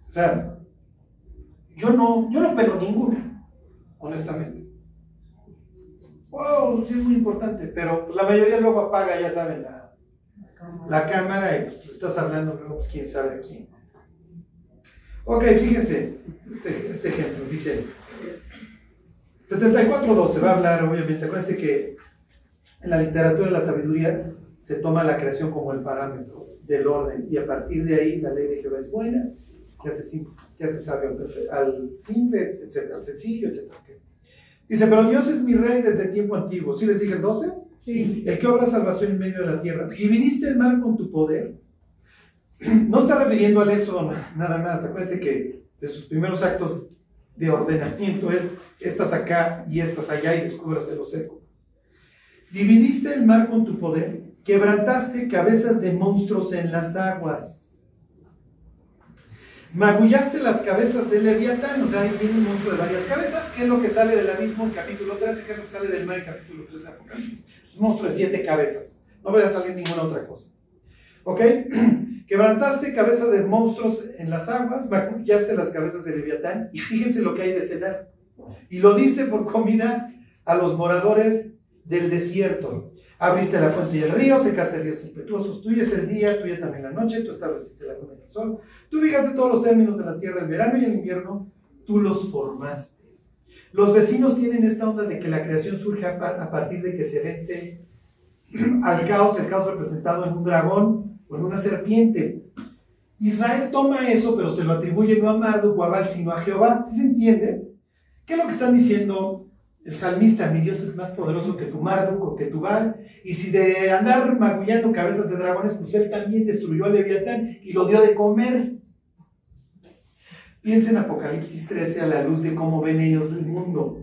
O sea, yo no, yo no pelo ninguna, honestamente. Wow, sí es muy importante, pero la mayoría luego apaga, ya saben, la, la cámara y pues, estás hablando pues quién sabe a quién. Ok, fíjense, este, este ejemplo dice 74.12 va a hablar, obviamente, acuérdense que en la literatura de la sabiduría se toma la creación como el parámetro del orden y a partir de ahí la ley de Jehová es buena, que hace, simple, que hace sabio al, simple, etc., al sencillo, etc. Dice, pero Dios es mi rey desde tiempo antiguo. ¿Sí les dije el 12? El que obra salvación en medio de la tierra. Dividiste el mar con tu poder [clears throat] no está refiriendo al éxodo nada más. Acuérdense que de sus primeros actos de ordenamiento es estas acá y estas allá y descubras el seco. Dividiste el mar con tu poder, quebrantaste cabezas de monstruos en las aguas. Magullaste las cabezas del Leviatán, o sea, ahí tiene un monstruo de varias cabezas, que es lo que sale del abismo en capítulo 13, que es lo que sale del mar en capítulo 13 de Apocalipsis. Monstruo de siete cabezas. No voy a salir ninguna otra cosa. ¿Ok? [clears throat] Quebrantaste cabeza de monstruos en las aguas, macullaste las cabezas de Leviatán, y fíjense lo que hay de cenar. Y lo diste por comida a los moradores del desierto. Abriste la fuente y el río, secaste ríos impetuosos. Tuyo es el día, tuya también la noche, tú estableciste la luna y el sol. Tú fijaste todos los términos de la tierra, el verano y el invierno, tú los formaste. Los vecinos tienen esta onda de que la creación surge a partir de que se vence [clears throat] al caos, el caos representado en un dragón con una serpiente. Israel toma eso, pero se lo atribuye no a Marduk o a Baal, sino a Jehová. ¿Sí se entiende? ¿Qué es lo que están diciendo el salmista? Mi Dios es más poderoso que tu Marduk o que tu Baal. Y si de andar magullando cabezas de dragones, pues él también destruyó a Leviatán y lo dio de comer. Piensa en Apocalipsis 13 a la luz de cómo ven ellos el mundo.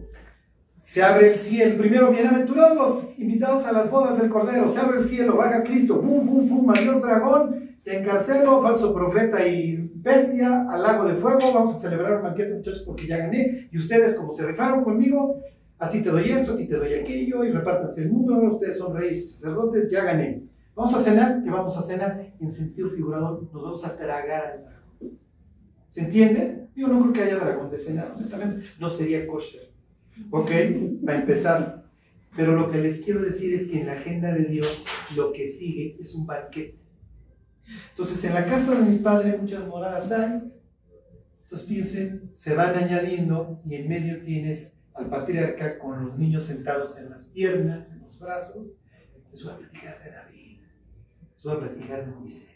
Se abre el cielo. Primero, bienaventurados los invitados a las bodas del Cordero. Se abre el cielo, baja Cristo. Fum, fum, fum, adiós dragón. Te encarcelo, falso profeta y bestia, al lago de fuego. Vamos a celebrar un banquete, muchachos, porque ya gané. Y ustedes, como se rifaron conmigo, a ti te doy esto, a ti te doy aquello, y repártanse el mundo. Ustedes son reyes y sacerdotes, ya gané. Vamos a cenar, ¿qué vamos a cenar? En sentido figurado, nos vamos a tragar al dragón. ¿Se entiende? Yo no creo que haya dragón de cenar, honestamente. No sería kosher. ¿Ok? Para empezar. Pero lo que les quiero decir es que en la agenda de Dios lo que sigue es un banquete. Entonces, en la casa de mi padre muchas moradas hay. Entonces piensen, se van añadiendo y en medio tienes al patriarca con los niños sentados en las piernas, en los brazos. Les a platicar de David. Les a platicar de Moisés.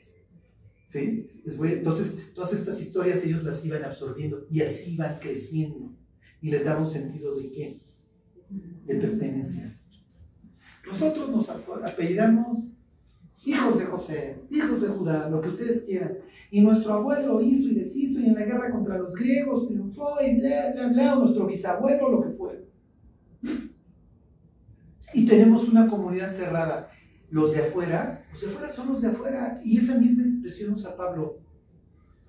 ¿Sí? entonces, todas estas historias ellos las iban absorbiendo y así iban creciendo y les daba un sentido de qué? De pertenencia. Nosotros nos apellidamos hijos de José, hijos de Judá, lo que ustedes quieran. Y nuestro abuelo hizo y deshizo y en la guerra contra los griegos triunfó y bla, bla, bla, o nuestro bisabuelo, lo que fuera. Y tenemos una comunidad cerrada. Los de afuera, los de afuera son los de afuera. Y esa misma expresión usa Pablo.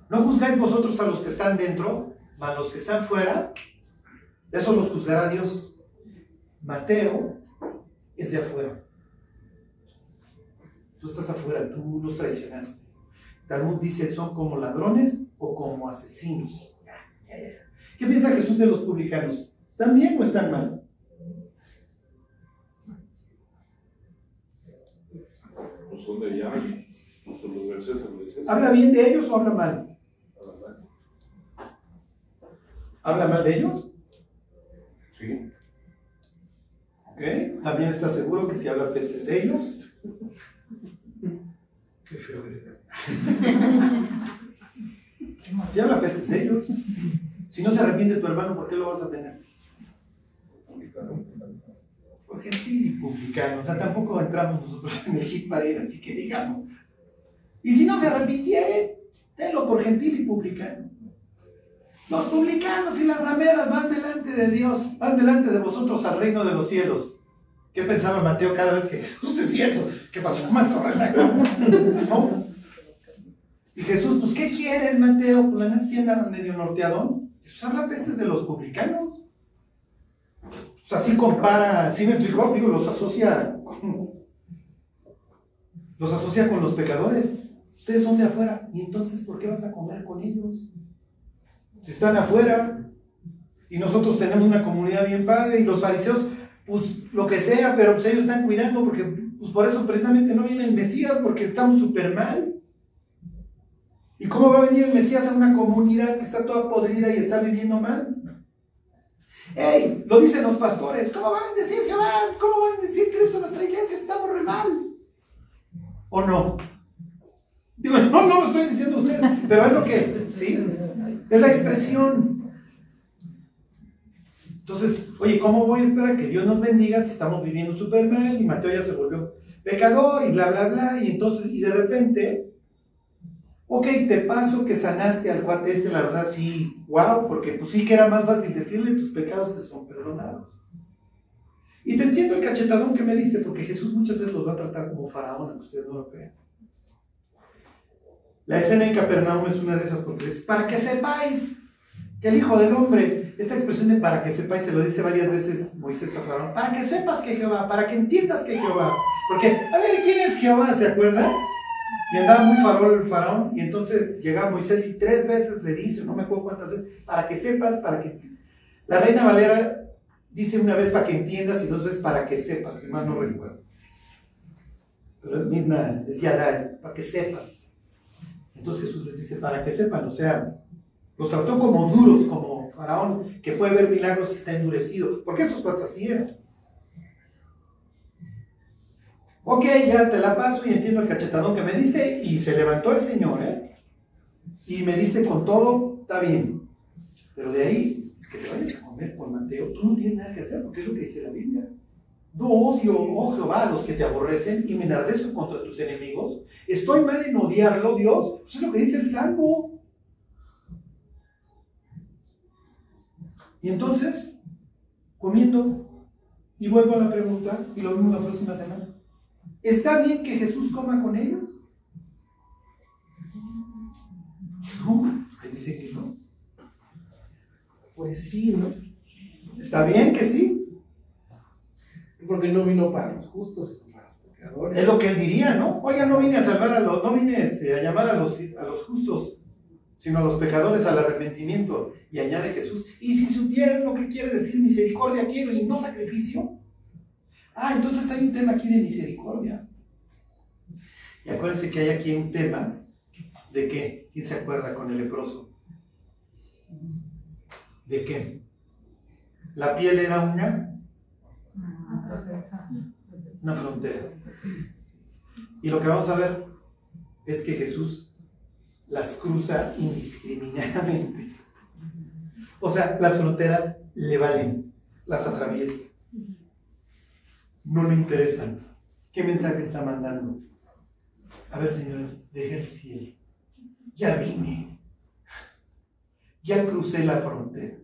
No juzgáis vosotros a los que están dentro, mas los que están fuera, eso los juzgará Dios. Mateo es de afuera. Tú estás afuera, tú los traicionaste. Talmud dice, son como ladrones o como asesinos. ¿Qué piensa Jesús de los publicanos? ¿Están bien o están mal? Son de allá, son los ¿Habla bien de ellos o habla mal? ¿Habla mal de ellos? Sí. ¿Ok? ¿También está seguro que si habla pestes de ellos? [laughs] Qué feo Si habla pestes de ellos, si no se arrepiente tu hermano, ¿por qué lo vas a tener? Por gentil y publicano. O sea, tampoco entramos nosotros en el hit así que digamos. Y si no se arrepintiere, tenlo por gentil y publicano. Los publicanos y las rameras van delante de Dios, van delante de vosotros al reino de los cielos. ¿Qué pensaba Mateo cada vez que Jesús decía eso? ¿Qué pasó, maestro? [laughs] ¿No? Y Jesús, pues, ¿qué quieres, Mateo? Pues la neta sí andaba medio norteado. Jesús habla pestes de los publicanos. Sea, así compara, sí me explicó, digo, los asocia con, Los asocia con los pecadores. Ustedes son de afuera. ¿Y entonces por qué vas a comer con ellos? Si están afuera y nosotros tenemos una comunidad bien padre y los fariseos, pues lo que sea, pero pues ellos están cuidando porque pues por eso precisamente no viene el Mesías porque estamos súper mal. ¿Y cómo va a venir el Mesías a una comunidad que está toda podrida y está viviendo mal? ¡Ey! Lo dicen los pastores. ¿Cómo van a decir Jehová? ¿Cómo van a decir Cristo en nuestra iglesia? Estamos re mal. ¿O no? Digo, no, no lo estoy diciendo a ustedes, pero es lo que, ¿sí? Es la expresión. Entonces, oye, ¿cómo voy a esperar que Dios nos bendiga si estamos viviendo súper mal y Mateo ya se volvió pecador y bla, bla, bla? Y entonces, y de repente, ok, te paso que sanaste al cuate este, la verdad sí, wow, porque pues sí que era más fácil decirle tus pecados te son perdonados. Y te entiendo el cachetadón que me diste, porque Jesús muchas veces los va a tratar como faraón, aunque ustedes no lo crean. La escena en Capernaum es una de esas porque es para que sepáis que el Hijo del Hombre, esta expresión de para que sepáis, se lo dice varias veces Moisés a Faraón, para que sepas que Jehová, para que entiendas que Jehová. Porque, a ver, ¿quién es Jehová? ¿Se acuerdan? Y andaba muy farol el faraón, y entonces llega Moisés y tres veces le dice, no me acuerdo cuántas veces, para que sepas, para que... La reina Valera dice una vez para que entiendas y dos veces para que sepas, si mal no recuerdo. Pero la misma decía, para que sepas. Entonces Jesús les dice, para que sepan, o sea, los trató como duros, como faraón, que fue a ver milagros y está endurecido. Porque estos cuates así eran. Ok, ya te la paso y entiendo el cachetadón que me diste. Y se levantó el Señor, ¿eh? Y me diste con todo, está bien. Pero de ahí, que te vayas a comer con Mateo, tú no tienes nada que hacer, porque es lo que dice la Biblia. No odio, oh Jehová, a los que te aborrecen y me enardezco contra tus enemigos. Estoy mal en odiarlo, Dios. Eso es lo que dice el Salmo. Y entonces, comiendo, y vuelvo a la pregunta, y lo vemos la próxima semana. ¿Está bien que Jesús coma con ellos? No, ahí dice que no. Pues sí, ¿no? ¿Está bien que sí? Porque no vino para los justos, sino para los pecadores. Es lo que él diría, ¿no? Oiga, no vine a salvar a los, no vine este, a llamar a los, a los justos, sino a los pecadores al arrepentimiento. Y añade Jesús, y si supieran lo que quiere decir misericordia quiero y no sacrificio. Ah, entonces hay un tema aquí de misericordia. Y acuérdense que hay aquí un tema de qué. ¿Quién se acuerda con el leproso? ¿De qué? La piel era una una frontera. Y lo que vamos a ver es que Jesús las cruza indiscriminadamente. O sea, las fronteras le valen, las atraviesa. No le interesan. ¿Qué mensaje está mandando? A ver, señores, deje el cielo. Ya vine. Ya crucé la frontera.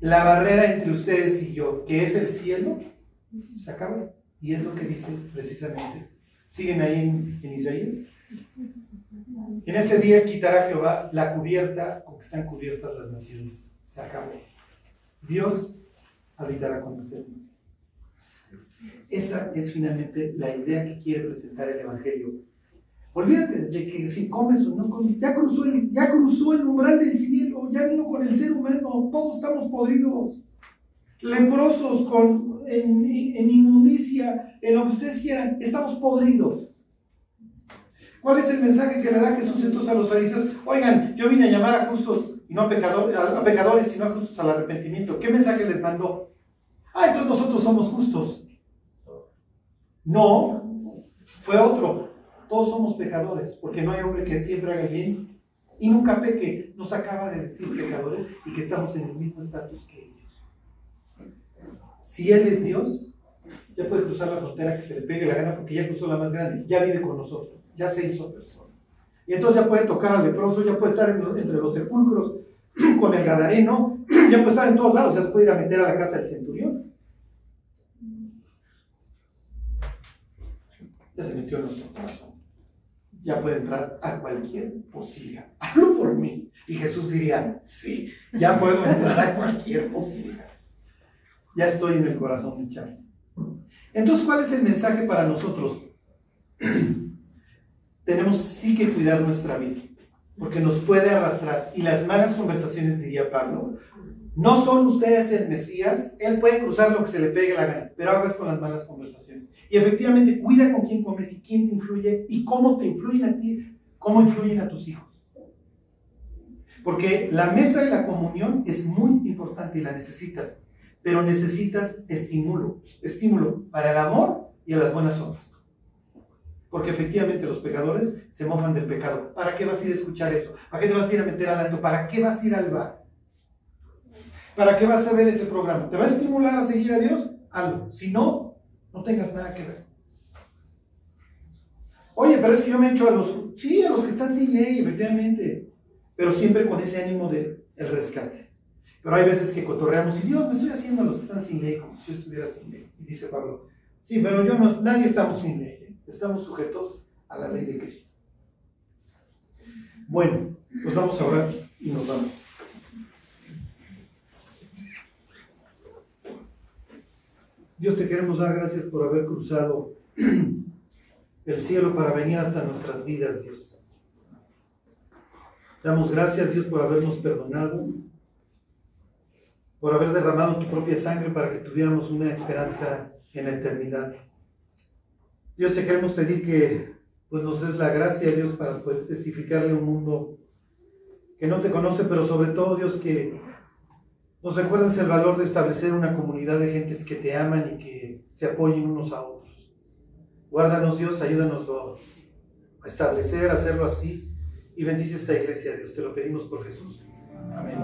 La barrera entre ustedes y yo, que es el cielo, se acaba. Y es lo que dice precisamente. ¿Siguen ahí en, Isaías? En ese día quitará Jehová la cubierta con que están cubiertas las naciones. Se acabó. Dios habitará con nosotros. Esa es finalmente la idea que quiere presentar el Evangelio. Olvídate de que si comes o no comes, ya cruzó, el, ya cruzó el umbral del cielo, ya vino con el ser humano, todos estamos podridos, leprosos, con en, inmundicia, en lo que ustedes quieran, estamos podridos. ¿Cuál es el mensaje que le da Jesús entonces a los fariseos? Oigan, yo vine a llamar a justos y no a, pecadores, a, pecadores, sino a justos al arrepentimiento. ¿Qué mensaje les mandó? Ah, entonces nosotros somos justos. No, fue otro. Todos somos pecadores, porque no hay hombre que siempre haga bien y nunca peque. Nos acaba de decir pecadores y que estamos en el mismo estatus que ellos. Si Él es Dios, ya puede cruzar la frontera que se le pegue la gana porque ya cruzó la más grande, ya vive con nosotros, ya se hizo persona. Y entonces ya puede tocar al leproso, ya puede estar entre los sepulcros [clears throat] con el gadareno, [clears throat] ya puede estar en todos lados, ya se puede ir a meter a la casa del centurión. Ya se metió en nuestro corazón. Ya puede entrar a cualquier posibilidad. Hablo por mí. Y Jesús diría, sí, ya puedo entrar a cualquier posibilidad ya estoy en el corazón de Charlie. Entonces, ¿cuál es el mensaje para nosotros? [clears throat] tenemos sí que cuidar nuestra vida, porque nos puede arrastrar. Y las malas conversaciones, diría Pablo, no son ustedes el Mesías, él puede cruzar lo que se le pegue la gana, pero hagas con las malas conversaciones. Y efectivamente, cuida con quién comes y quién te influye y cómo te influyen a ti, cómo influyen a tus hijos. Porque la mesa y la comunión es muy importante y la necesitas, pero necesitas estímulo, estímulo para el amor y a las buenas obras. Porque efectivamente los pecadores se mofan del pecado. ¿Para qué vas a ir a escuchar eso? ¿Para qué te vas a ir a meter al acto? ¿Para qué vas a ir al bar? ¿Para qué vas a ver ese programa? ¿Te va a estimular a seguir a Dios? Algo. Si no, no tengas nada que ver. Oye, pero es que yo me echo a los, sí, a los que están sin ley, efectivamente, pero siempre con ese ánimo de el rescate. Pero hay veces que cotorreamos y Dios, me estoy haciendo a los que están sin ley como si yo estuviera sin ley. Y dice Pablo, sí, pero yo no, nadie estamos sin ley. Estamos sujetos a la ley de Cristo. Bueno, pues vamos a orar y nos vamos. Dios te queremos dar gracias por haber cruzado [clears throat] el cielo para venir hasta nuestras vidas, Dios. Damos gracias, Dios, por habernos perdonado, por haber derramado tu propia sangre para que tuviéramos una esperanza en la eternidad. Dios, te queremos pedir que pues, nos des la gracia, Dios, para poder testificarle a un mundo que no te conoce, pero sobre todo, Dios, que nos recuerdes el valor de establecer una comunidad de gentes que te aman y que se apoyen unos a otros. Guárdanos, Dios, ayúdanos a establecer, a hacerlo así y bendice esta iglesia, Dios. Te lo pedimos por Jesús. Amén.